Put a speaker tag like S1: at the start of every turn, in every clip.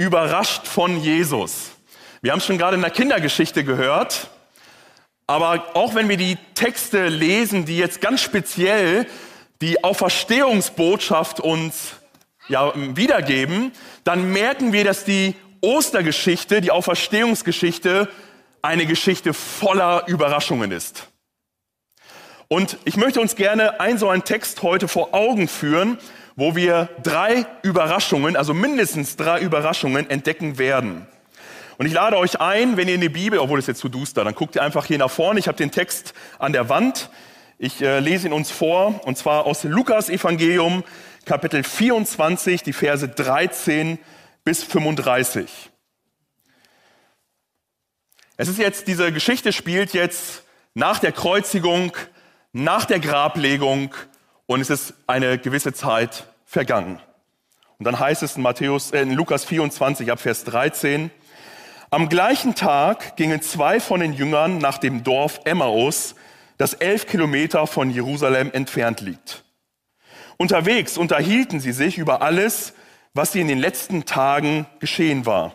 S1: überrascht von Jesus. Wir haben es schon gerade in der Kindergeschichte gehört, aber auch wenn wir die Texte lesen, die jetzt ganz speziell die Auferstehungsbotschaft uns ja, wiedergeben, dann merken wir, dass die Ostergeschichte, die Auferstehungsgeschichte, eine Geschichte voller Überraschungen ist. Und ich möchte uns gerne ein so einen Text heute vor Augen führen, wo wir drei Überraschungen, also mindestens drei Überraschungen entdecken werden. Und ich lade euch ein, wenn ihr in die Bibel, obwohl es jetzt zu duster, dann guckt ihr einfach hier nach vorne. Ich habe den Text an der Wand. Ich äh, lese ihn uns vor, und zwar aus Lukas Evangelium, Kapitel 24, die Verse 13 bis 35. Es ist jetzt, diese Geschichte spielt jetzt nach der Kreuzigung, nach der Grablegung und es ist eine gewisse Zeit vergangen. Und dann heißt es in, Matthäus, äh, in Lukas 24 ab Vers 13, am gleichen Tag gingen zwei von den Jüngern nach dem Dorf Emmaus, das elf Kilometer von Jerusalem entfernt liegt. Unterwegs unterhielten sie sich über alles, was sie in den letzten Tagen geschehen war.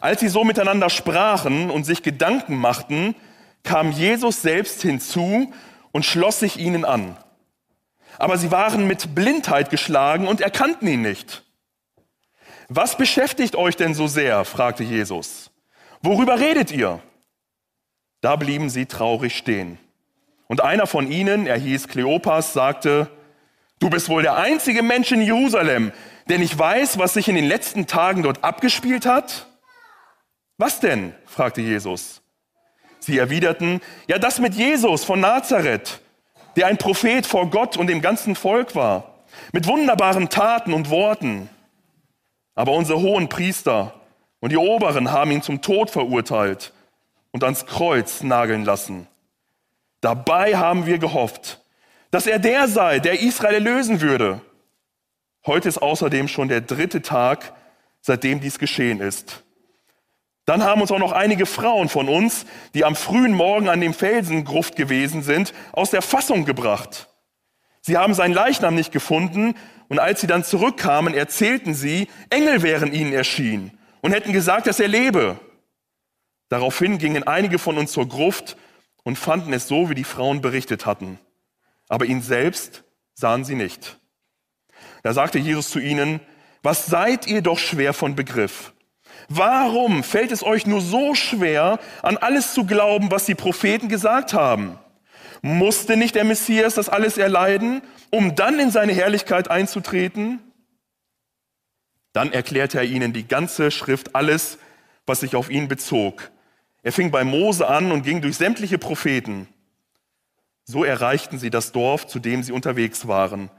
S1: Als sie so miteinander sprachen und sich Gedanken machten, kam Jesus selbst hinzu und schloss sich ihnen an. Aber sie waren mit Blindheit geschlagen und erkannten ihn nicht. Was beschäftigt euch denn so sehr? fragte Jesus. Worüber redet ihr? Da blieben sie traurig stehen. Und einer von ihnen, er hieß Kleopas, sagte, du bist wohl der einzige Mensch in Jerusalem, denn ich weiß, was sich in den letzten Tagen dort abgespielt hat. Was denn? fragte Jesus. Sie erwiderten, ja das mit Jesus von Nazareth, der ein Prophet vor Gott und dem ganzen Volk war, mit wunderbaren Taten und Worten. Aber unsere hohen Priester und die Oberen haben ihn zum Tod verurteilt und ans Kreuz nageln lassen. Dabei haben wir gehofft, dass er der sei, der Israel erlösen würde. Heute ist außerdem schon der dritte Tag, seitdem dies geschehen ist. Dann haben uns auch noch einige Frauen von uns, die am frühen Morgen an dem Felsengruft gewesen sind, aus der Fassung gebracht. Sie haben seinen Leichnam nicht gefunden und als sie dann zurückkamen, erzählten sie, Engel wären ihnen erschienen und hätten gesagt, dass er lebe. Daraufhin gingen einige von uns zur Gruft und fanden es so, wie die Frauen berichtet hatten. Aber ihn selbst sahen sie nicht. Da sagte Jesus zu ihnen, was seid ihr doch schwer von Begriff? Warum fällt es euch nur so schwer, an alles zu glauben, was die Propheten gesagt haben? Musste nicht der Messias das alles erleiden, um dann in seine Herrlichkeit einzutreten? Dann erklärte er ihnen die ganze Schrift, alles, was sich auf ihn bezog. Er fing bei Mose an und ging durch sämtliche Propheten. So erreichten sie das Dorf, zu dem sie unterwegs waren.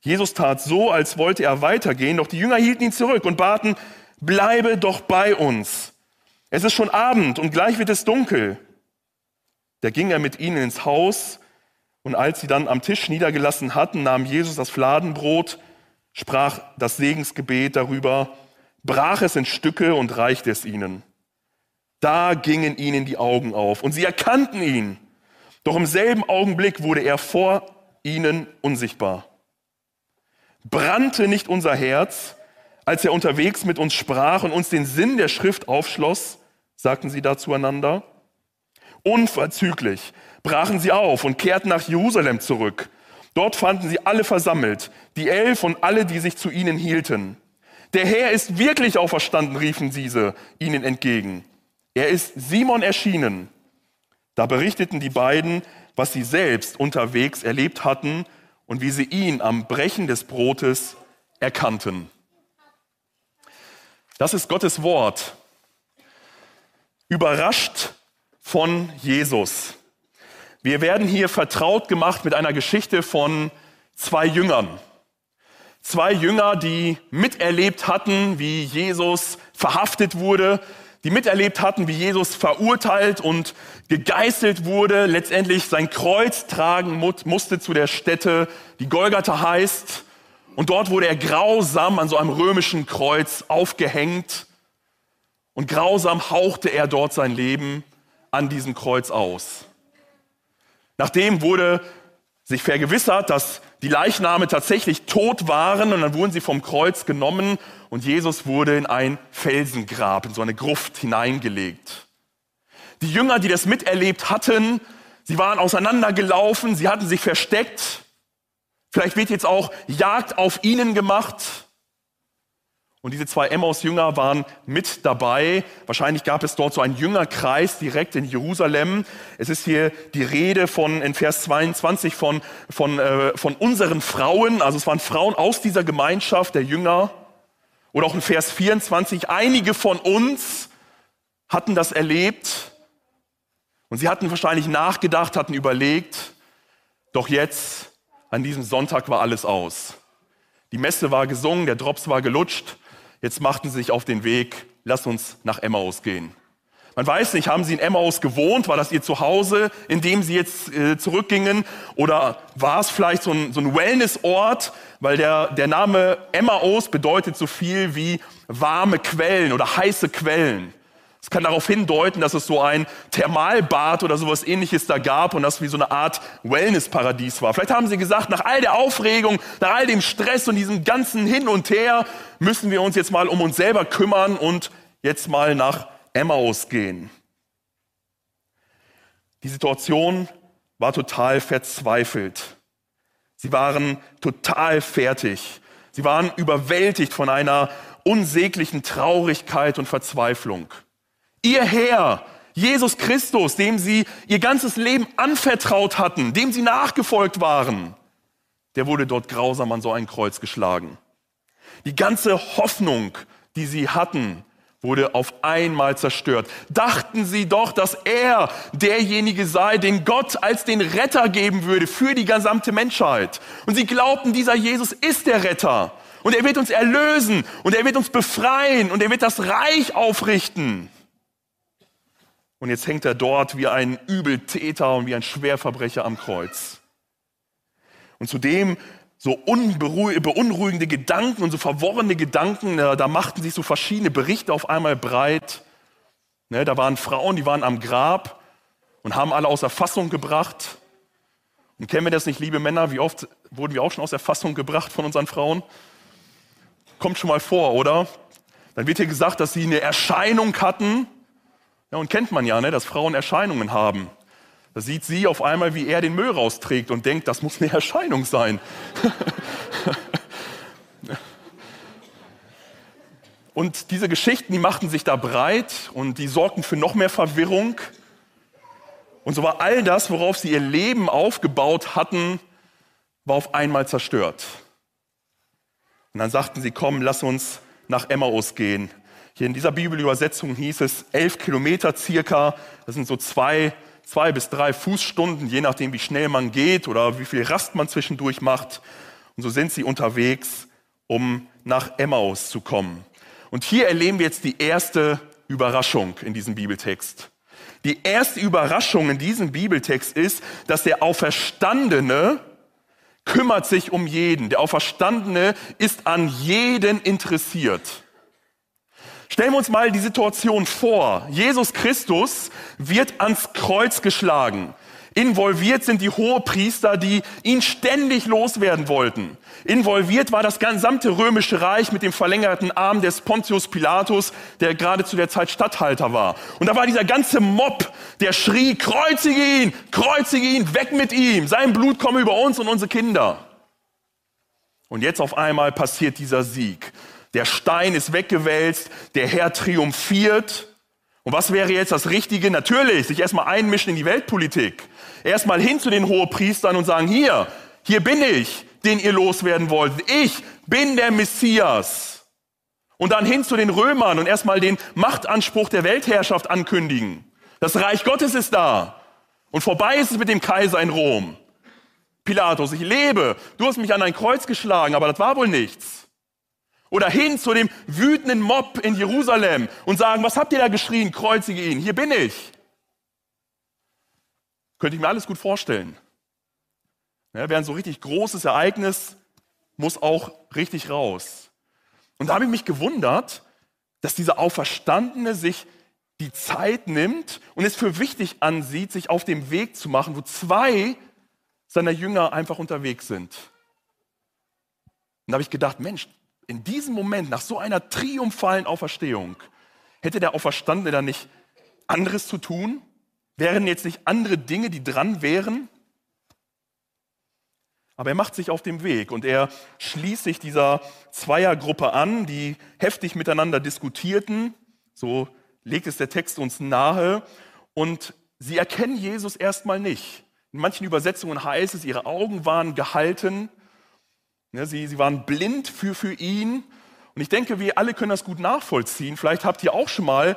S1: Jesus tat so, als wollte er weitergehen, doch die Jünger hielten ihn zurück und baten, bleibe doch bei uns. Es ist schon Abend und gleich wird es dunkel. Da ging er mit ihnen ins Haus und als sie dann am Tisch niedergelassen hatten, nahm Jesus das Fladenbrot, sprach das Segensgebet darüber, brach es in Stücke und reichte es ihnen. Da gingen ihnen die Augen auf und sie erkannten ihn. Doch im selben Augenblick wurde er vor ihnen unsichtbar. Brannte nicht unser Herz, als er unterwegs mit uns sprach und uns den Sinn der Schrift aufschloss, sagten sie da zueinander. Unverzüglich brachen sie auf und kehrten nach Jerusalem zurück. Dort fanden sie alle versammelt, die Elf und alle, die sich zu ihnen hielten. Der Herr ist wirklich auferstanden, riefen diese ihnen entgegen. Er ist Simon erschienen. Da berichteten die beiden, was sie selbst unterwegs erlebt hatten und wie sie ihn am Brechen des Brotes erkannten. Das ist Gottes Wort. Überrascht von Jesus. Wir werden hier vertraut gemacht mit einer Geschichte von zwei Jüngern. Zwei Jünger, die miterlebt hatten, wie Jesus verhaftet wurde, die miterlebt hatten, wie Jesus verurteilt und gegeißelt wurde, letztendlich sein Kreuz tragen musste zu der Stätte, die Golgatha heißt, und dort wurde er grausam an so einem römischen Kreuz aufgehängt. Und grausam hauchte er dort sein Leben an diesem Kreuz aus. Nachdem wurde sich vergewissert, dass die Leichname tatsächlich tot waren und dann wurden sie vom Kreuz genommen und Jesus wurde in ein Felsengrab, in so eine Gruft hineingelegt. Die Jünger, die das miterlebt hatten, sie waren auseinandergelaufen, sie hatten sich versteckt. Vielleicht wird jetzt auch Jagd auf ihnen gemacht. Und diese zwei Emmaus-Jünger waren mit dabei. Wahrscheinlich gab es dort so einen Jüngerkreis direkt in Jerusalem. Es ist hier die Rede von, in Vers 22 von, von, äh, von unseren Frauen. Also es waren Frauen aus dieser Gemeinschaft der Jünger. Oder auch in Vers 24, einige von uns hatten das erlebt. Und sie hatten wahrscheinlich nachgedacht, hatten überlegt. Doch jetzt, an diesem Sonntag war alles aus. Die Messe war gesungen, der Drops war gelutscht. Jetzt machten sie sich auf den Weg, lass uns nach Emmaus gehen. Man weiß nicht, haben sie in Emmaus gewohnt? War das ihr Zuhause, in dem sie jetzt äh, zurückgingen? Oder war es vielleicht so ein, so ein Wellnessort? Weil der, der Name Emmaus bedeutet so viel wie warme Quellen oder heiße Quellen. Es kann darauf hindeuten, dass es so ein Thermalbad oder sowas ähnliches da gab und das wie so eine Art Wellnessparadies war. Vielleicht haben sie gesagt, nach all der Aufregung, nach all dem Stress und diesem ganzen Hin und Her müssen wir uns jetzt mal um uns selber kümmern und jetzt mal nach Emmaus gehen. Die Situation war total verzweifelt. Sie waren total fertig. Sie waren überwältigt von einer unsäglichen Traurigkeit und Verzweiflung. Ihr Herr, Jesus Christus, dem sie ihr ganzes Leben anvertraut hatten, dem sie nachgefolgt waren, der wurde dort grausam an so ein Kreuz geschlagen. Die ganze Hoffnung, die sie hatten, wurde auf einmal zerstört. Dachten sie doch, dass er derjenige sei, den Gott als den Retter geben würde für die gesamte Menschheit. Und sie glaubten, dieser Jesus ist der Retter. Und er wird uns erlösen und er wird uns befreien und er wird das Reich aufrichten. Und jetzt hängt er dort wie ein Übeltäter und wie ein Schwerverbrecher am Kreuz. Und zudem so beunruhigende Gedanken und so verworrene Gedanken, da machten sich so verschiedene Berichte auf einmal breit. Ne, da waren Frauen, die waren am Grab und haben alle aus der Fassung gebracht. Und kennen wir das nicht, liebe Männer? Wie oft wurden wir auch schon aus der Fassung gebracht von unseren Frauen? Kommt schon mal vor, oder? Dann wird hier gesagt, dass sie eine Erscheinung hatten ja, und kennt man ja, ne, dass Frauen Erscheinungen haben. Da sieht sie auf einmal, wie er den Müll rausträgt und denkt, das muss eine Erscheinung sein. und diese Geschichten, die machten sich da breit und die sorgten für noch mehr Verwirrung. Und so war all das, worauf sie ihr Leben aufgebaut hatten, war auf einmal zerstört. Und dann sagten sie, komm, lass uns nach Emmaus gehen. Hier in dieser Bibelübersetzung hieß es elf Kilometer circa. Das sind so zwei, zwei bis drei Fußstunden, je nachdem, wie schnell man geht oder wie viel Rast man zwischendurch macht. Und so sind sie unterwegs, um nach Emmaus zu kommen. Und hier erleben wir jetzt die erste Überraschung in diesem Bibeltext. Die erste Überraschung in diesem Bibeltext ist, dass der Auferstandene kümmert sich um jeden. Der Auferstandene ist an jeden interessiert. Stellen wir uns mal die Situation vor. Jesus Christus wird ans Kreuz geschlagen. Involviert sind die Hohepriester, die ihn ständig loswerden wollten. Involviert war das gesamte römische Reich mit dem verlängerten Arm des Pontius Pilatus, der gerade zu der Zeit Statthalter war. Und da war dieser ganze Mob, der schrie, kreuzige ihn, kreuzige ihn, weg mit ihm, sein Blut komme über uns und unsere Kinder. Und jetzt auf einmal passiert dieser Sieg. Der Stein ist weggewälzt, der Herr triumphiert. Und was wäre jetzt das Richtige? Natürlich, sich erstmal einmischen in die Weltpolitik. Erstmal hin zu den Hohepriestern und sagen, hier, hier bin ich, den ihr loswerden wollt. Ich bin der Messias. Und dann hin zu den Römern und erstmal den Machtanspruch der Weltherrschaft ankündigen. Das Reich Gottes ist da. Und vorbei ist es mit dem Kaiser in Rom. Pilatus, ich lebe. Du hast mich an ein Kreuz geschlagen, aber das war wohl nichts. Oder hin zu dem wütenden Mob in Jerusalem und sagen, was habt ihr da geschrien? Kreuzige ihn, hier bin ich. Könnte ich mir alles gut vorstellen. Ja, ein so richtig großes Ereignis, muss auch richtig raus. Und da habe ich mich gewundert, dass dieser Auferstandene sich die Zeit nimmt und es für wichtig ansieht, sich auf dem Weg zu machen, wo zwei seiner Jünger einfach unterwegs sind. Und da habe ich gedacht, Mensch, in diesem Moment, nach so einer triumphalen Auferstehung, hätte der Auferstandene dann nicht anderes zu tun? Wären jetzt nicht andere Dinge, die dran wären? Aber er macht sich auf den Weg und er schließt sich dieser Zweiergruppe an, die heftig miteinander diskutierten. So legt es der Text uns nahe. Und sie erkennen Jesus erstmal nicht. In manchen Übersetzungen heißt es, ihre Augen waren gehalten. Sie, sie waren blind für, für ihn. Und ich denke, wir alle können das gut nachvollziehen. Vielleicht habt ihr auch schon mal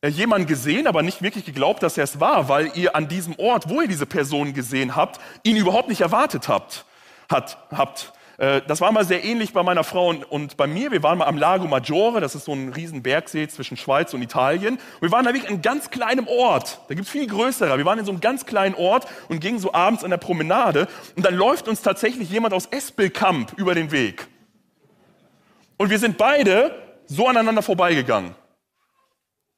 S1: äh, jemanden gesehen, aber nicht wirklich geglaubt, dass er es war, weil ihr an diesem Ort, wo ihr diese Person gesehen habt, ihn überhaupt nicht erwartet habt. Hat, habt. Äh, das war mal sehr ähnlich bei meiner Frau und bei mir. Wir waren mal am Lago Maggiore, das ist so ein riesen Bergsee zwischen Schweiz und Italien. Und wir waren da wirklich in einem ganz kleinen Ort. Da gibt es viel größere. Wir waren in so einem ganz kleinen Ort und gingen so abends an der Promenade. Und dann läuft uns tatsächlich jemand aus Espelkamp über den Weg. Und wir sind beide so aneinander vorbeigegangen.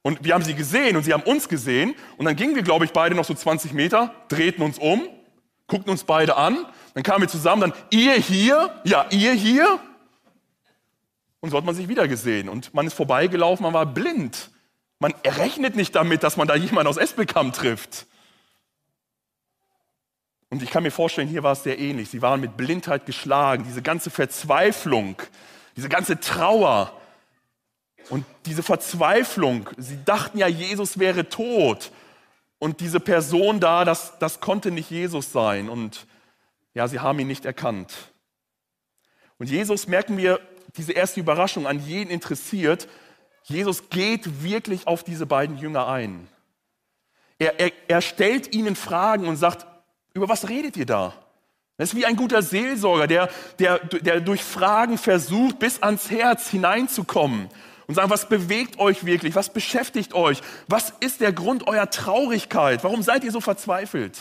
S1: Und wir haben sie gesehen und sie haben uns gesehen. Und dann gingen wir, glaube ich, beide noch so 20 Meter, drehten uns um, guckten uns beide an dann kamen wir zusammen, dann ihr hier, ja, ihr hier. Und so hat man sich wieder gesehen. Und man ist vorbeigelaufen, man war blind. Man rechnet nicht damit, dass man da jemanden aus Espelkamp trifft. Und ich kann mir vorstellen, hier war es sehr ähnlich. Sie waren mit Blindheit geschlagen, diese ganze Verzweiflung, diese ganze Trauer und diese Verzweiflung. Sie dachten ja, Jesus wäre tot. Und diese Person da, das, das konnte nicht Jesus sein. Und ja, sie haben ihn nicht erkannt. Und Jesus, merken wir, diese erste Überraschung an jeden interessiert, Jesus geht wirklich auf diese beiden Jünger ein. Er, er, er stellt ihnen Fragen und sagt, über was redet ihr da? Das ist wie ein guter Seelsorger, der, der, der durch Fragen versucht, bis ans Herz hineinzukommen und sagt, was bewegt euch wirklich? Was beschäftigt euch? Was ist der Grund eurer Traurigkeit? Warum seid ihr so verzweifelt?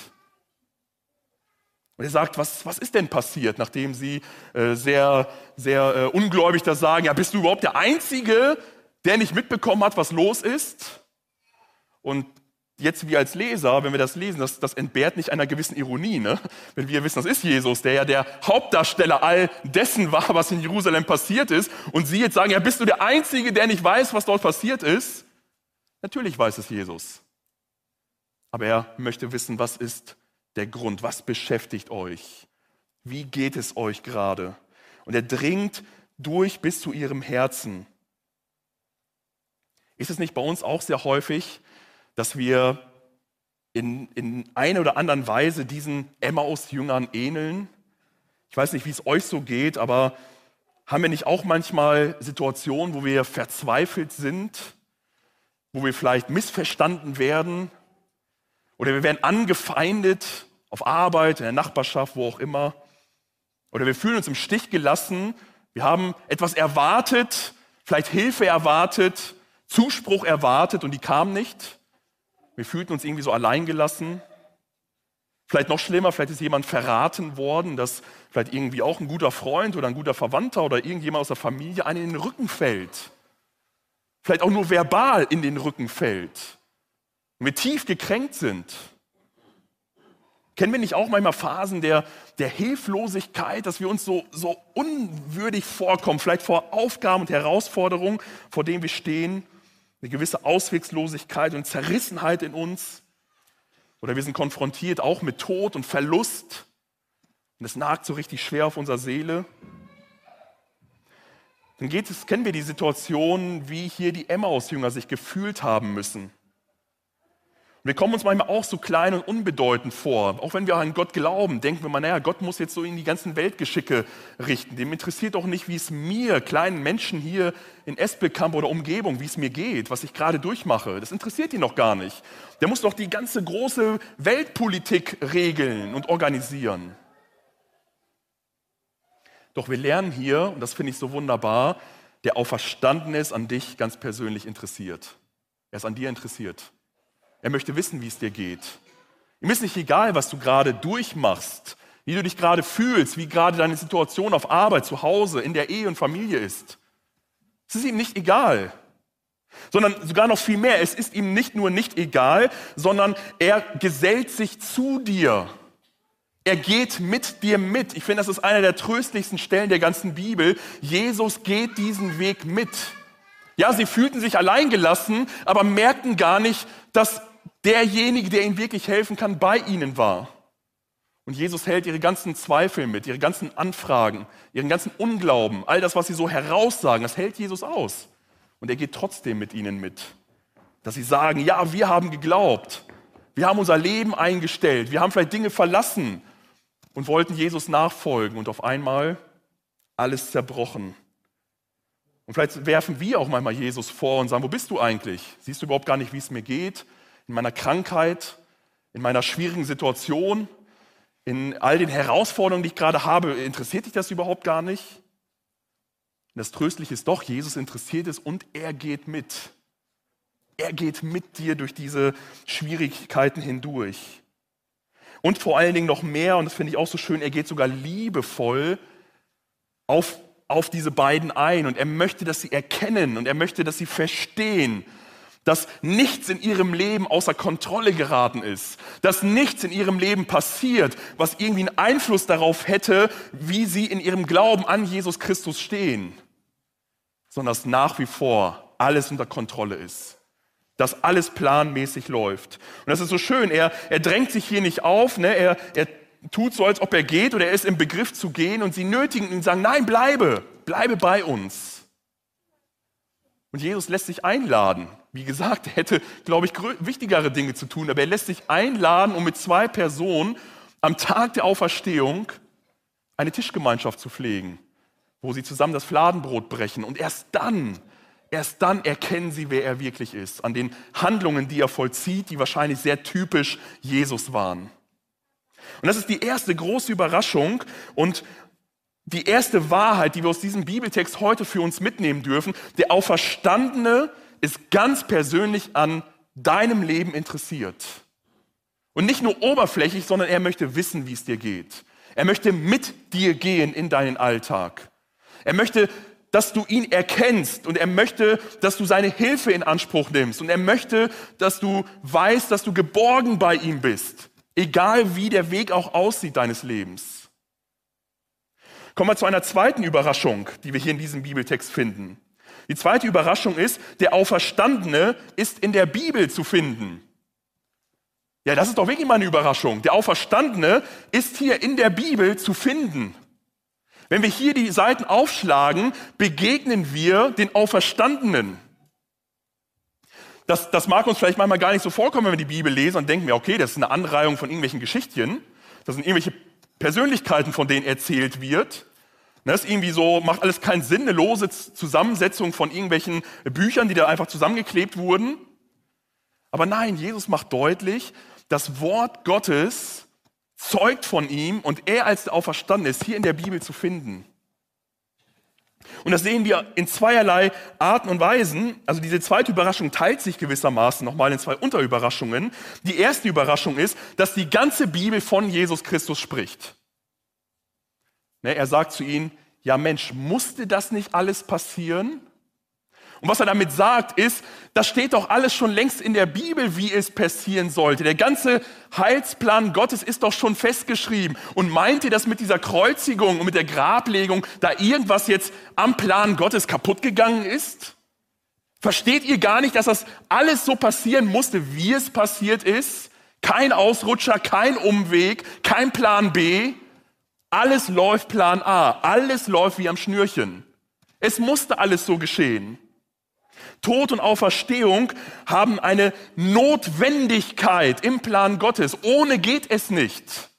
S1: Und er sagt, was, was ist denn passiert, nachdem sie äh, sehr, sehr äh, ungläubig da sagen, ja, bist du überhaupt der Einzige, der nicht mitbekommen hat, was los ist? Und jetzt wir als Leser, wenn wir das lesen, das, das entbehrt nicht einer gewissen Ironie. Ne? Wenn wir wissen, das ist Jesus, der ja der Hauptdarsteller all dessen war, was in Jerusalem passiert ist. Und sie jetzt sagen, ja, bist du der Einzige, der nicht weiß, was dort passiert ist? Natürlich weiß es Jesus. Aber er möchte wissen, was ist der Grund? Was beschäftigt euch? Wie geht es euch gerade? Und er dringt durch bis zu ihrem Herzen. Ist es nicht bei uns auch sehr häufig, dass wir in, in einer oder anderen Weise diesen Emmaus-Jüngern ähneln? Ich weiß nicht, wie es euch so geht, aber haben wir nicht auch manchmal Situationen, wo wir verzweifelt sind, wo wir vielleicht missverstanden werden, oder wir werden angefeindet auf Arbeit, in der Nachbarschaft, wo auch immer. Oder wir fühlen uns im Stich gelassen. Wir haben etwas erwartet, vielleicht Hilfe erwartet, Zuspruch erwartet und die kam nicht. Wir fühlten uns irgendwie so alleingelassen. Vielleicht noch schlimmer, vielleicht ist jemand verraten worden, dass vielleicht irgendwie auch ein guter Freund oder ein guter Verwandter oder irgendjemand aus der Familie einen in den Rücken fällt. Vielleicht auch nur verbal in den Rücken fällt und wir tief gekränkt sind. Kennen wir nicht auch manchmal Phasen der, der Hilflosigkeit, dass wir uns so, so unwürdig vorkommen, vielleicht vor Aufgaben und Herausforderungen, vor denen wir stehen, eine gewisse Auswegslosigkeit und Zerrissenheit in uns? Oder wir sind konfrontiert auch mit Tod und Verlust und es nagt so richtig schwer auf unserer Seele. Dann geht es, kennen wir die Situation, wie hier die Emmaus-Jünger sich gefühlt haben müssen. Wir kommen uns manchmal auch so klein und unbedeutend vor. Auch wenn wir an Gott glauben, denken wir mal, naja, Gott muss jetzt so in die ganzen Weltgeschicke richten. Dem interessiert auch nicht, wie es mir, kleinen Menschen hier in Espelkamp oder Umgebung, wie es mir geht, was ich gerade durchmache. Das interessiert ihn noch gar nicht. Der muss doch die ganze große Weltpolitik regeln und organisieren. Doch wir lernen hier, und das finde ich so wunderbar, der Auferstandene ist an dich ganz persönlich interessiert. Er ist an dir interessiert. Er möchte wissen, wie es dir geht. Ihm ist nicht egal, was du gerade durchmachst, wie du dich gerade fühlst, wie gerade deine Situation auf Arbeit, zu Hause, in der Ehe und Familie ist. Es ist ihm nicht egal, sondern sogar noch viel mehr. Es ist ihm nicht nur nicht egal, sondern er gesellt sich zu dir. Er geht mit dir mit. Ich finde, das ist einer der tröstlichsten Stellen der ganzen Bibel. Jesus geht diesen Weg mit. Ja, sie fühlten sich alleingelassen, aber merkten gar nicht, dass derjenige, der ihnen wirklich helfen kann, bei ihnen war. Und Jesus hält ihre ganzen Zweifel mit, ihre ganzen Anfragen, ihren ganzen Unglauben, all das, was sie so heraussagen, das hält Jesus aus. Und er geht trotzdem mit ihnen mit. Dass sie sagen, ja, wir haben geglaubt, wir haben unser Leben eingestellt, wir haben vielleicht Dinge verlassen und wollten Jesus nachfolgen und auf einmal alles zerbrochen. Und vielleicht werfen wir auch manchmal Jesus vor und sagen, wo bist du eigentlich? Siehst du überhaupt gar nicht, wie es mir geht? In meiner Krankheit, in meiner schwierigen Situation, in all den Herausforderungen, die ich gerade habe, interessiert dich das überhaupt gar nicht? Das Tröstliche ist doch, Jesus interessiert es und er geht mit. Er geht mit dir durch diese Schwierigkeiten hindurch. Und vor allen Dingen noch mehr, und das finde ich auch so schön, er geht sogar liebevoll auf, auf diese beiden ein. Und er möchte, dass sie erkennen und er möchte, dass sie verstehen, dass nichts in ihrem Leben außer Kontrolle geraten ist, dass nichts in ihrem Leben passiert, was irgendwie einen Einfluss darauf hätte, wie sie in ihrem Glauben an Jesus Christus stehen, sondern dass nach wie vor alles unter Kontrolle ist dass alles planmäßig läuft. Und das ist so schön, er, er drängt sich hier nicht auf, ne? er, er tut so, als ob er geht oder er ist im Begriff zu gehen und sie nötigen ihn und sagen, nein, bleibe, bleibe bei uns. Und Jesus lässt sich einladen. Wie gesagt, er hätte, glaube ich, wichtigere Dinge zu tun, aber er lässt sich einladen, um mit zwei Personen am Tag der Auferstehung eine Tischgemeinschaft zu pflegen, wo sie zusammen das Fladenbrot brechen. Und erst dann Erst dann erkennen sie, wer er wirklich ist, an den Handlungen, die er vollzieht, die wahrscheinlich sehr typisch Jesus waren. Und das ist die erste große Überraschung und die erste Wahrheit, die wir aus diesem Bibeltext heute für uns mitnehmen dürfen. Der Auferstandene ist ganz persönlich an deinem Leben interessiert. Und nicht nur oberflächlich, sondern er möchte wissen, wie es dir geht. Er möchte mit dir gehen in deinen Alltag. Er möchte dass du ihn erkennst und er möchte, dass du seine Hilfe in Anspruch nimmst und er möchte, dass du weißt, dass du geborgen bei ihm bist, egal wie der Weg auch aussieht deines Lebens. Kommen wir zu einer zweiten Überraschung, die wir hier in diesem Bibeltext finden. Die zweite Überraschung ist, der Auferstandene ist in der Bibel zu finden. Ja, das ist doch wirklich mal eine Überraschung. Der Auferstandene ist hier in der Bibel zu finden. Wenn wir hier die Seiten aufschlagen, begegnen wir den Auferstandenen. Das, das mag uns vielleicht manchmal gar nicht so vorkommen, wenn wir die Bibel lesen und denken wir, okay, das ist eine Anreihung von irgendwelchen Geschichtchen. Das sind irgendwelche Persönlichkeiten, von denen erzählt wird. Das ist irgendwie so, macht alles keinen Sinn, eine lose Zusammensetzung von irgendwelchen Büchern, die da einfach zusammengeklebt wurden. Aber nein, Jesus macht deutlich, das Wort Gottes zeugt von ihm und er als der Auferstandene ist hier in der Bibel zu finden. Und das sehen wir in zweierlei Arten und Weisen. Also diese zweite Überraschung teilt sich gewissermaßen nochmal in zwei Unterüberraschungen. Die erste Überraschung ist, dass die ganze Bibel von Jesus Christus spricht. Ne, er sagt zu ihnen, ja Mensch, musste das nicht alles passieren? Und was er damit sagt, ist, das steht doch alles schon längst in der Bibel, wie es passieren sollte. Der ganze Heilsplan Gottes ist doch schon festgeschrieben. Und meint ihr, dass mit dieser Kreuzigung und mit der Grablegung da irgendwas jetzt am Plan Gottes kaputt gegangen ist? Versteht ihr gar nicht, dass das alles so passieren musste, wie es passiert ist? Kein Ausrutscher, kein Umweg, kein Plan B. Alles läuft Plan A. Alles läuft wie am Schnürchen. Es musste alles so geschehen. Tod und Auferstehung haben eine Notwendigkeit im Plan Gottes. Ohne geht es nicht.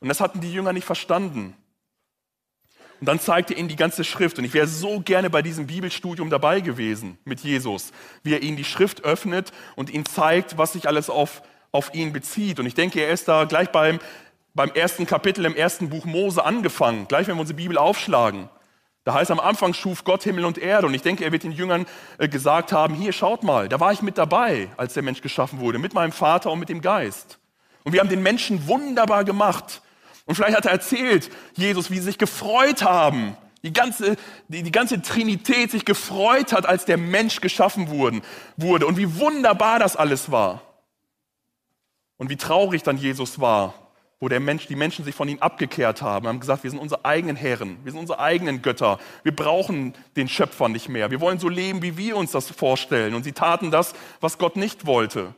S1: Und das hatten die Jünger nicht verstanden. Und dann zeigte ihnen die ganze Schrift. Und ich wäre so gerne bei diesem Bibelstudium dabei gewesen mit Jesus, wie er ihnen die Schrift öffnet und ihnen zeigt, was sich alles auf, auf ihn bezieht. Und ich denke, er ist da gleich beim, beim ersten Kapitel im ersten Buch Mose angefangen, gleich wenn wir unsere Bibel aufschlagen. Da heißt am Anfang schuf Gott Himmel und Erde. Und ich denke, er wird den Jüngern äh, gesagt haben, hier schaut mal, da war ich mit dabei, als der Mensch geschaffen wurde, mit meinem Vater und mit dem Geist. Und wir haben den Menschen wunderbar gemacht. Und vielleicht hat er erzählt, Jesus, wie sie sich gefreut haben, die ganze, die, die ganze Trinität sich gefreut hat, als der Mensch geschaffen wurden, wurde und wie wunderbar das alles war. Und wie traurig dann Jesus war, wo der Mensch, die Menschen sich von ihnen abgekehrt haben, haben gesagt, wir sind unsere eigenen Herren, wir sind unsere eigenen Götter, wir brauchen den Schöpfer nicht mehr, wir wollen so leben, wie wir uns das vorstellen. Und sie taten das, was Gott nicht wollte.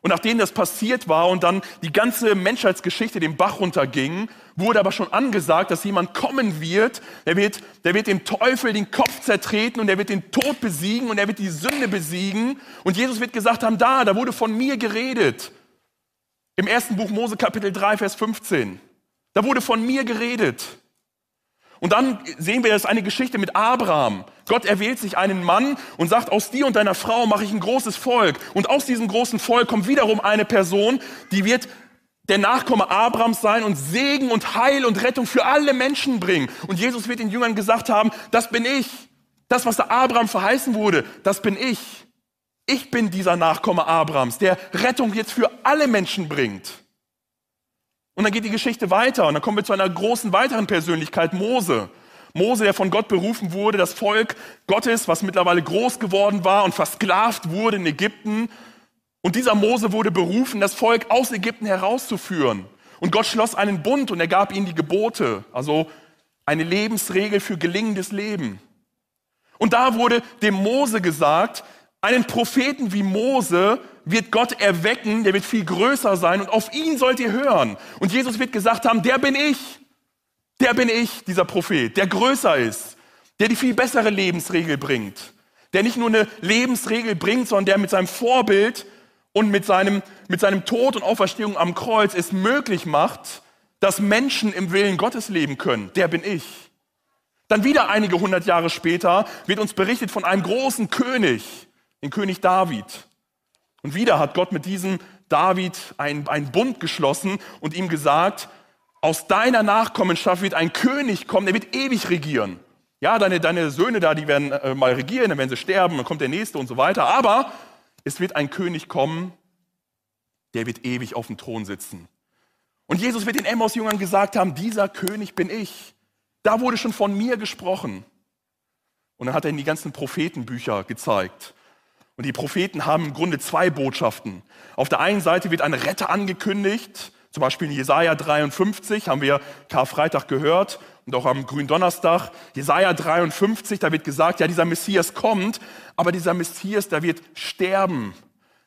S1: Und nachdem das passiert war und dann die ganze Menschheitsgeschichte den Bach runterging, wurde aber schon angesagt, dass jemand kommen wird, der wird, der wird dem Teufel den Kopf zertreten und er wird den Tod besiegen und er wird die Sünde besiegen. Und Jesus wird gesagt haben, da, da wurde von mir geredet. Im ersten Buch Mose Kapitel 3, Vers 15. Da wurde von mir geredet. Und dann sehen wir, das ist eine Geschichte mit Abraham. Gott erwählt sich einen Mann und sagt, aus dir und deiner Frau mache ich ein großes Volk. Und aus diesem großen Volk kommt wiederum eine Person, die wird der Nachkomme Abrahams sein und Segen und Heil und Rettung für alle Menschen bringen. Und Jesus wird den Jüngern gesagt haben, das bin ich. Das, was der Abraham verheißen wurde, das bin ich. Ich bin dieser Nachkomme Abrahams, der Rettung jetzt für alle Menschen bringt. Und dann geht die Geschichte weiter und dann kommen wir zu einer großen weiteren Persönlichkeit, Mose. Mose, der von Gott berufen wurde, das Volk Gottes, was mittlerweile groß geworden war und versklavt wurde in Ägypten. Und dieser Mose wurde berufen, das Volk aus Ägypten herauszuführen. Und Gott schloss einen Bund und er gab ihnen die Gebote, also eine Lebensregel für gelingendes Leben. Und da wurde dem Mose gesagt, einen Propheten wie Mose wird Gott erwecken, der wird viel größer sein und auf ihn sollt ihr hören. Und Jesus wird gesagt haben, der bin ich, der bin ich, dieser Prophet, der größer ist, der die viel bessere Lebensregel bringt, der nicht nur eine Lebensregel bringt, sondern der mit seinem Vorbild und mit seinem, mit seinem Tod und Auferstehung am Kreuz es möglich macht, dass Menschen im Willen Gottes leben können. Der bin ich. Dann wieder einige hundert Jahre später wird uns berichtet von einem großen König, den König David. Und wieder hat Gott mit diesem David einen, Bund geschlossen und ihm gesagt, aus deiner Nachkommenschaft wird ein König kommen, der wird ewig regieren. Ja, deine, deine Söhne da, die werden äh, mal regieren, dann werden sie sterben, dann kommt der nächste und so weiter. Aber es wird ein König kommen, der wird ewig auf dem Thron sitzen. Und Jesus wird den Emmaus-Jüngern gesagt haben, dieser König bin ich. Da wurde schon von mir gesprochen. Und dann hat er ihnen die ganzen Prophetenbücher gezeigt. Und die Propheten haben im Grunde zwei Botschaften. Auf der einen Seite wird ein Retter angekündigt, zum Beispiel in Jesaja 53, haben wir Karfreitag gehört und auch am Gründonnerstag. Jesaja 53, da wird gesagt, ja, dieser Messias kommt, aber dieser Messias, der wird sterben.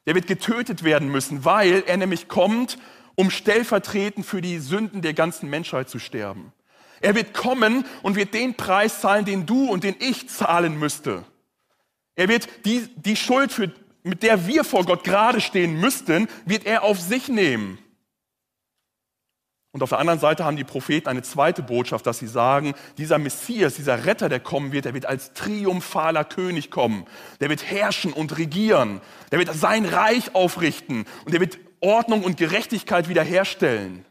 S1: Der wird getötet werden müssen, weil er nämlich kommt, um stellvertretend für die Sünden der ganzen Menschheit zu sterben. Er wird kommen und wird den Preis zahlen, den du und den ich zahlen müsste. Er wird die, die Schuld, für, mit der wir vor Gott gerade stehen müssten, wird er auf sich nehmen. Und auf der anderen Seite haben die Propheten eine zweite Botschaft, dass sie sagen, dieser Messias, dieser Retter, der kommen wird, der wird als triumphaler König kommen. Der wird herrschen und regieren. Der wird sein Reich aufrichten und der wird Ordnung und Gerechtigkeit wiederherstellen.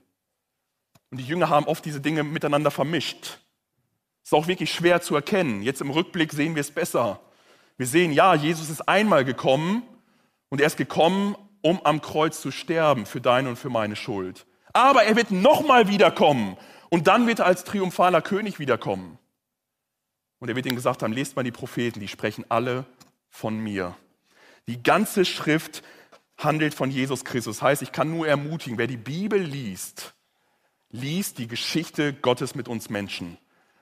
S1: Und die Jünger haben oft diese Dinge miteinander vermischt. Ist auch wirklich schwer zu erkennen. Jetzt im Rückblick sehen wir es besser. Wir sehen, ja, Jesus ist einmal gekommen und er ist gekommen, um am Kreuz zu sterben für deine und für meine Schuld. Aber er wird nochmal wiederkommen und dann wird er als triumphaler König wiederkommen. Und er wird ihnen gesagt haben, lest mal die Propheten, die sprechen alle von mir. Die ganze Schrift handelt von Jesus Christus. Das heißt, ich kann nur ermutigen, wer die Bibel liest, liest die Geschichte Gottes mit uns Menschen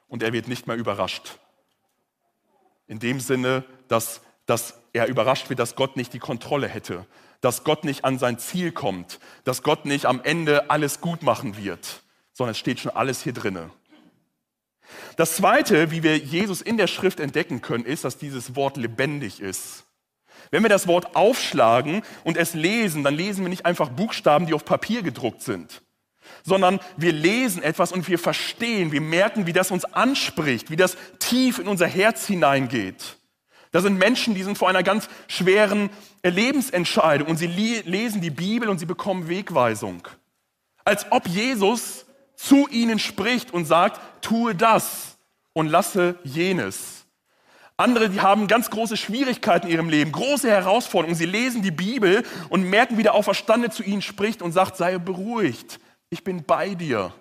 S1: und er wird nicht mehr überrascht. In dem Sinne, dass, dass er überrascht wird, dass Gott nicht die Kontrolle hätte, dass Gott nicht an sein Ziel kommt, dass Gott nicht am Ende alles gut machen wird, sondern es steht schon alles hier drinne. Das zweite, wie wir Jesus in der Schrift entdecken können, ist, dass dieses Wort lebendig ist. Wenn wir das Wort aufschlagen und es lesen, dann lesen wir nicht einfach Buchstaben, die auf Papier gedruckt sind sondern wir lesen etwas und wir verstehen, wir merken, wie das uns anspricht, wie das tief in unser Herz hineingeht. Da sind Menschen, die sind vor einer ganz schweren Lebensentscheidung und sie lesen die Bibel und sie bekommen Wegweisung. Als ob Jesus zu ihnen spricht und sagt, tue das und lasse jenes. Andere, die haben ganz große Schwierigkeiten in ihrem Leben, große Herausforderungen. Sie lesen die Bibel und merken, wie der Auferstandene zu ihnen spricht und sagt, sei beruhigt ich bin bei dir.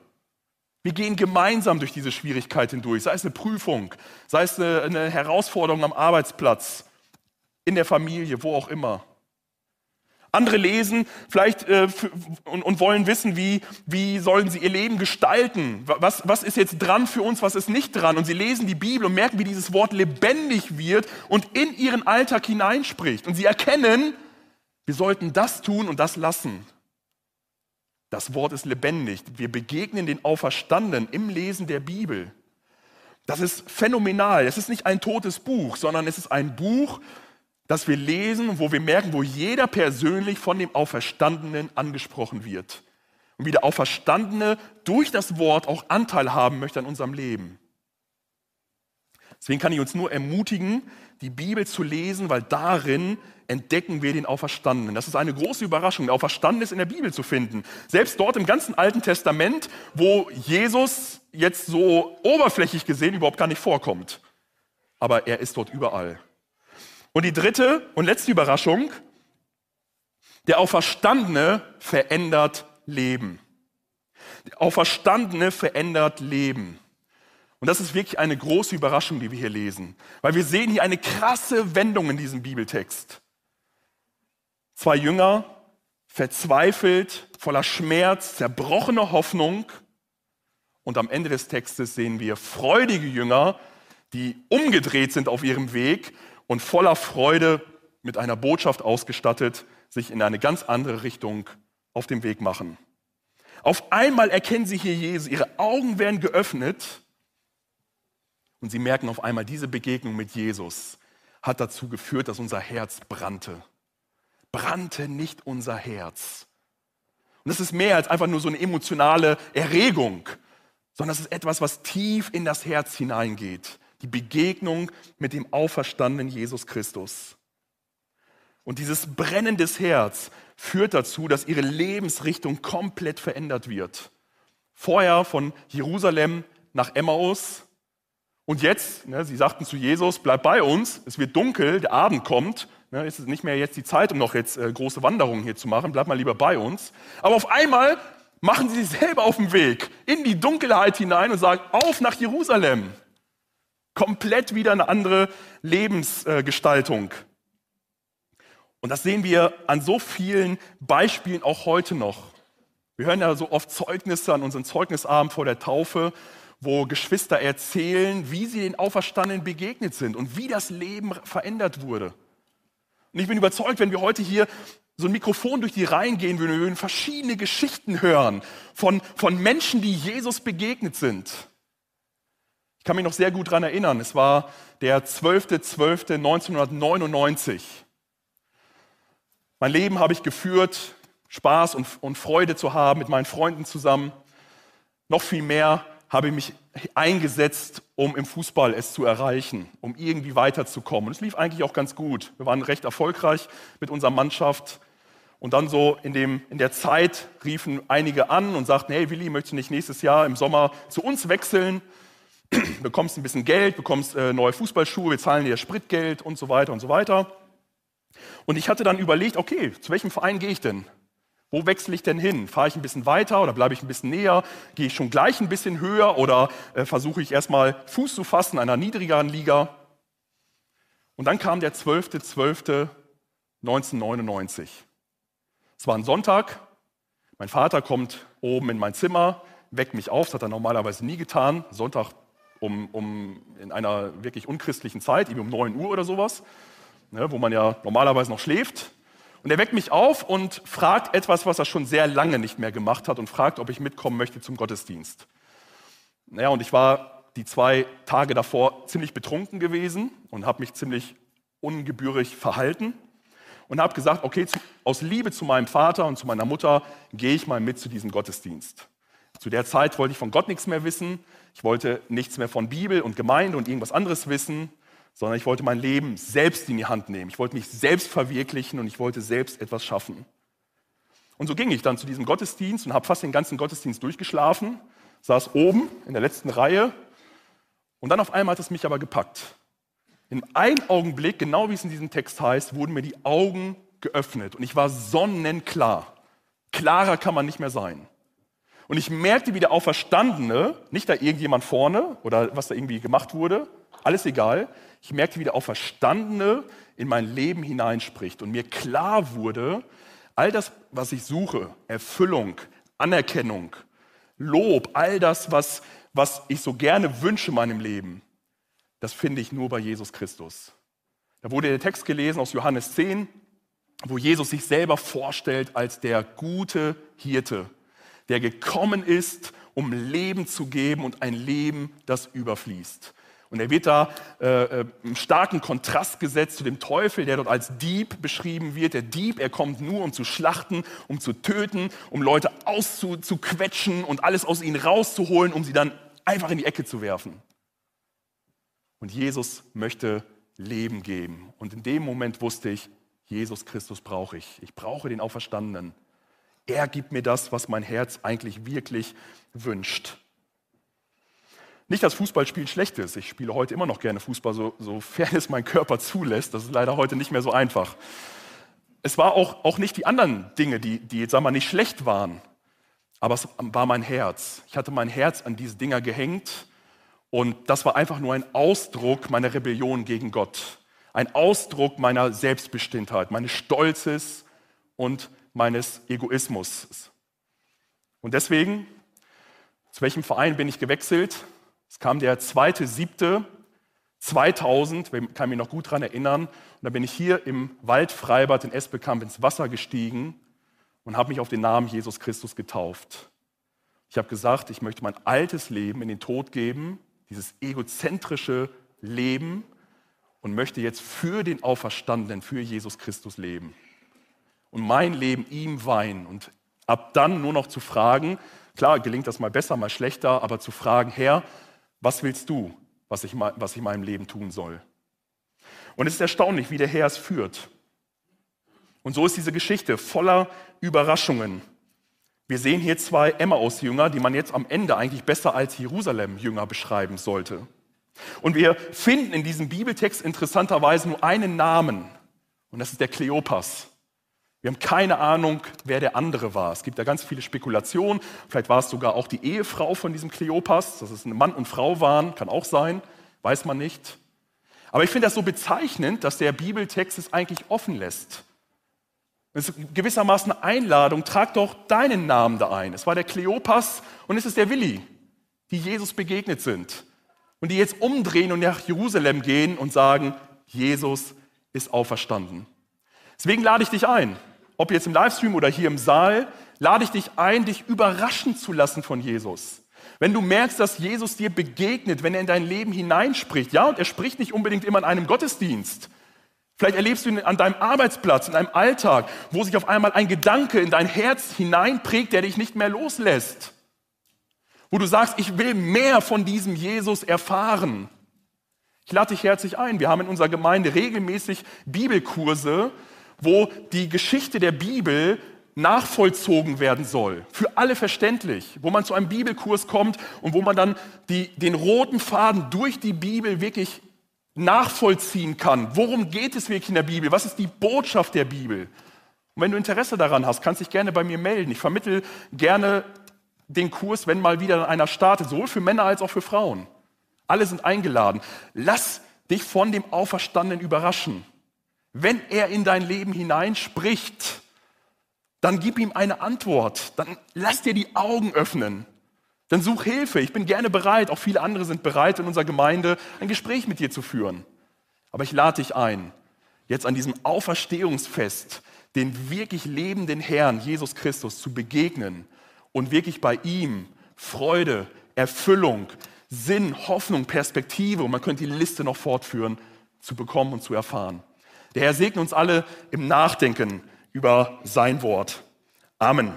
S1: Wir gehen gemeinsam durch diese Schwierigkeit hindurch, sei es eine Prüfung, sei es eine, eine Herausforderung am Arbeitsplatz, in der Familie, wo auch immer. Andere lesen vielleicht äh, und, und, wollen wissen, wie, wie sollen sie ihr Leben gestalten. Was, was ist jetzt dran für uns, was ist nicht dran. Und sie lesen die Bibel und merken, wie dieses Wort lebendig wird und in ihren Alltag hineinspricht. Und sie erkennen, wir sollten das tun und das lassen. Das Wort ist lebendig. Wir begegnen den Auferstandenen im Lesen der Bibel. Das ist phänomenal. Es ist nicht ein totes Buch, sondern es ist ein Buch, das wir lesen, wo wir merken, wo jeder persönlich von dem Auferstandenen angesprochen wird. Und wie der Auferstandene durch das Wort auch Anteil haben möchte an unserem Leben. Deswegen kann ich uns nur ermutigen, die Bibel zu lesen, weil darin entdecken wir den Auferstandenen. Das ist eine große Überraschung, der Auferstandene ist in der Bibel zu finden. Selbst dort im ganzen Alten Testament, wo Jesus jetzt so oberflächlich gesehen überhaupt gar nicht vorkommt. Aber er ist dort überall. Und die dritte und letzte Überraschung, der Auferstandene verändert Leben. Der Auferstandene verändert Leben. Und das ist wirklich eine große Überraschung, die wir hier lesen, weil wir sehen hier eine krasse Wendung in diesem Bibeltext. Zwei Jünger, verzweifelt, voller Schmerz, zerbrochene Hoffnung. Und am Ende des Textes sehen wir freudige Jünger, die umgedreht sind auf ihrem Weg und voller Freude mit einer Botschaft ausgestattet sich in eine ganz andere Richtung auf den Weg machen. Auf einmal erkennen sie hier Jesus, ihre Augen werden geöffnet und sie merken auf einmal, diese Begegnung mit Jesus hat dazu geführt, dass unser Herz brannte brannte nicht unser Herz. Und das ist mehr als einfach nur so eine emotionale Erregung, sondern es ist etwas, was tief in das Herz hineingeht. Die Begegnung mit dem auferstandenen Jesus Christus. Und dieses brennendes Herz führt dazu, dass ihre Lebensrichtung komplett verändert wird. Vorher von Jerusalem nach Emmaus. Und jetzt, ne, sie sagten zu Jesus, bleib bei uns, es wird dunkel, der Abend kommt. Ne, ist es nicht mehr jetzt die Zeit, um noch jetzt äh, große Wanderungen hier zu machen. Bleib mal lieber bei uns. Aber auf einmal machen sie sich selber auf den Weg in die Dunkelheit hinein und sagen, auf nach Jerusalem. Komplett wieder eine andere Lebensgestaltung. Und das sehen wir an so vielen Beispielen auch heute noch. Wir hören ja so oft Zeugnisse an unseren Zeugnisabend vor der Taufe, wo Geschwister erzählen, wie sie den Auferstandenen begegnet sind und wie das Leben verändert wurde. Und ich bin überzeugt, wenn wir heute hier so ein Mikrofon durch die Reihen gehen würden, wir würden verschiedene Geschichten hören von, von Menschen, die Jesus begegnet sind. Ich kann mich noch sehr gut daran erinnern. Es war der 12.12.1999. Mein Leben habe ich geführt, Spaß und, und Freude zu haben mit meinen Freunden zusammen. Noch viel mehr habe ich mich eingesetzt, um im Fußball es zu erreichen, um irgendwie weiterzukommen. Und es lief eigentlich auch ganz gut. Wir waren recht erfolgreich mit unserer Mannschaft. Und dann so in, dem, in der Zeit riefen einige an und sagten, hey Willi, möchtest du nicht nächstes Jahr im Sommer zu uns wechseln? bekommst ein bisschen Geld, bekommst äh, neue Fußballschuhe, wir zahlen dir Spritgeld und so weiter und so weiter. Und ich hatte dann überlegt, okay, zu welchem Verein gehe ich denn? Wo wechsle ich denn hin? Fahre ich ein bisschen weiter oder bleibe ich ein bisschen näher? Gehe ich schon gleich ein bisschen höher oder äh, versuche ich erstmal Fuß zu fassen in einer niedrigeren Liga? Und dann kam der 12.12.1999. Es war ein Sonntag. Mein Vater kommt oben in mein Zimmer, weckt mich auf, das hat er normalerweise nie getan. Sonntag um, um in einer wirklich unchristlichen Zeit, eben um 9 Uhr oder sowas, ne, wo man ja normalerweise noch schläft. Und er weckt mich auf und fragt etwas, was er schon sehr lange nicht mehr gemacht hat und fragt, ob ich mitkommen möchte zum Gottesdienst. Naja, und ich war die zwei Tage davor ziemlich betrunken gewesen und habe mich ziemlich ungebührig verhalten und habe gesagt, okay, aus Liebe zu meinem Vater und zu meiner Mutter gehe ich mal mit zu diesem Gottesdienst. Zu der Zeit wollte ich von Gott nichts mehr wissen. Ich wollte nichts mehr von Bibel und Gemeinde und irgendwas anderes wissen sondern ich wollte mein Leben selbst in die Hand nehmen. Ich wollte mich selbst verwirklichen und ich wollte selbst etwas schaffen. Und so ging ich dann zu diesem Gottesdienst und habe fast den ganzen Gottesdienst durchgeschlafen, saß oben in der letzten Reihe und dann auf einmal hat es mich aber gepackt. In einem Augenblick, genau wie es in diesem Text heißt, wurden mir die Augen geöffnet und ich war sonnenklar. Klarer kann man nicht mehr sein. Und ich merkte, wie der Auferstandene, nicht da irgendjemand vorne oder was da irgendwie gemacht wurde, alles egal, ich merkte, wie der Auferstandene in mein Leben hineinspricht und mir klar wurde, All das, was ich suche, Erfüllung, Anerkennung, Lob, all das, was, was ich so gerne wünsche in meinem Leben, das finde ich nur bei Jesus Christus. Da wurde der Text gelesen aus Johannes 10, wo Jesus sich selber vorstellt als der gute Hirte, der gekommen ist, um Leben zu geben und ein Leben, das überfließt. Und er wird da äh, im äh, starken Kontrast gesetzt zu dem Teufel, der dort als Dieb beschrieben wird. Der Dieb, er kommt nur, um zu schlachten, um zu töten, um Leute auszuquetschen und alles aus ihnen rauszuholen, um sie dann einfach in die Ecke zu werfen. Und Jesus möchte Leben geben. Und in dem Moment wusste ich, Jesus Christus brauche ich. Ich brauche den Auferstandenen. Er gibt mir das, was mein Herz eigentlich wirklich wünscht. Nicht, dass Fußballspielen schlecht ist. Ich spiele heute immer noch gerne Fußball, so, sofern es mein Körper zulässt. Das ist leider heute nicht mehr so einfach. Es war auch, auch nicht die anderen Dinge, die, die sagen wir, nicht schlecht waren, aber es war mein Herz. Ich hatte mein Herz an diese Dinger gehängt und das war einfach nur ein Ausdruck meiner Rebellion gegen Gott. Ein Ausdruck meiner Selbstbestimmtheit, meines Stolzes und meines Egoismus. Und deswegen, zu welchem Verein bin ich gewechselt? Es kam der 2.7.2000, ich kann mich noch gut daran erinnern, und da bin ich hier im Waldfreibad in Esbekamp ins Wasser gestiegen und habe mich auf den Namen Jesus Christus getauft. Ich habe gesagt, ich möchte mein altes Leben in den Tod geben, dieses egozentrische Leben, und möchte jetzt für den Auferstandenen, für Jesus Christus leben. Und mein Leben ihm weihen. Und ab dann nur noch zu fragen, klar, gelingt das mal besser, mal schlechter, aber zu fragen, Herr, was willst du, was ich, was ich in meinem Leben tun soll? Und es ist erstaunlich, wie der Herr es führt. Und so ist diese Geschichte voller Überraschungen. Wir sehen hier zwei Emmaus-Jünger, die man jetzt am Ende eigentlich besser als Jerusalem-Jünger beschreiben sollte. Und wir finden in diesem Bibeltext interessanterweise nur einen Namen, und das ist der Kleopas. Wir haben keine Ahnung, wer der andere war. Es gibt da ganz viele Spekulationen. Vielleicht war es sogar auch die Ehefrau von diesem Kleopas, dass es ein Mann und Frau waren, kann auch sein, weiß man nicht. Aber ich finde das so bezeichnend, dass der Bibeltext es eigentlich offen lässt. Es ist gewissermaßen eine Einladung, trag doch deinen Namen da ein. Es war der Kleopas und es ist der Willi, die Jesus begegnet sind und die jetzt umdrehen und nach Jerusalem gehen und sagen, Jesus ist auferstanden. Deswegen lade ich dich ein ob jetzt im Livestream oder hier im Saal, lade ich dich ein, dich überraschen zu lassen von Jesus. Wenn du merkst, dass Jesus dir begegnet, wenn er in dein Leben hineinspricht, ja, und er spricht nicht unbedingt immer in einem Gottesdienst. Vielleicht erlebst du ihn an deinem Arbeitsplatz, in deinem Alltag, wo sich auf einmal ein Gedanke in dein Herz hineinprägt, der dich nicht mehr loslässt. Wo du sagst, ich will mehr von diesem Jesus erfahren. Ich lade dich herzlich ein. Wir haben in unserer Gemeinde regelmäßig Bibelkurse, wo die Geschichte der Bibel nachvollzogen werden soll, für alle verständlich, wo man zu einem Bibelkurs kommt und wo man dann die, den roten Faden durch die Bibel wirklich nachvollziehen kann. Worum geht es wirklich in der Bibel? Was ist die Botschaft der Bibel? Und wenn du Interesse daran hast, kannst dich gerne bei mir melden. Ich vermittle gerne den Kurs, wenn mal wieder einer startet, sowohl für Männer als auch für Frauen. Alle sind eingeladen. Lass dich von dem Auferstandenen überraschen. Wenn er in dein Leben hineinspricht, dann gib ihm eine Antwort. Dann lass dir die Augen öffnen. Dann such Hilfe. Ich bin gerne bereit, auch viele andere sind bereit, in unserer Gemeinde ein Gespräch mit dir zu führen. Aber ich lade dich ein, jetzt an diesem Auferstehungsfest den wirklich lebenden Herrn, Jesus Christus, zu begegnen und wirklich bei ihm Freude, Erfüllung, Sinn, Hoffnung, Perspektive, und man könnte die Liste noch fortführen, zu bekommen und zu erfahren. Der Herr segne uns alle im Nachdenken über sein Wort. Amen.